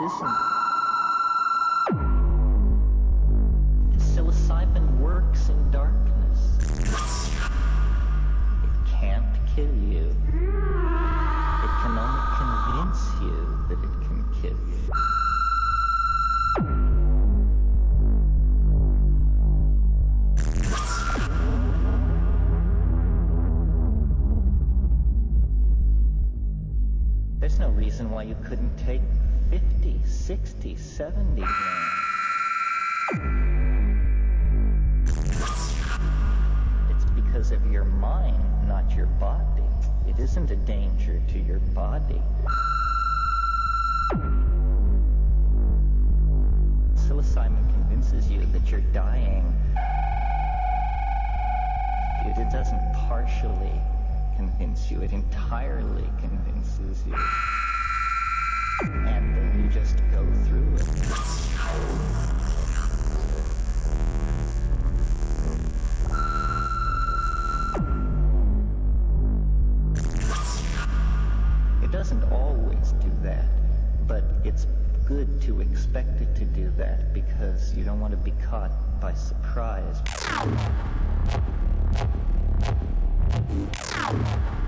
competition convince you, it entirely convinces you. And then you just go through it. It doesn't always do that, but it's good to expect it to do that because you don't want to be caught by surprise. giao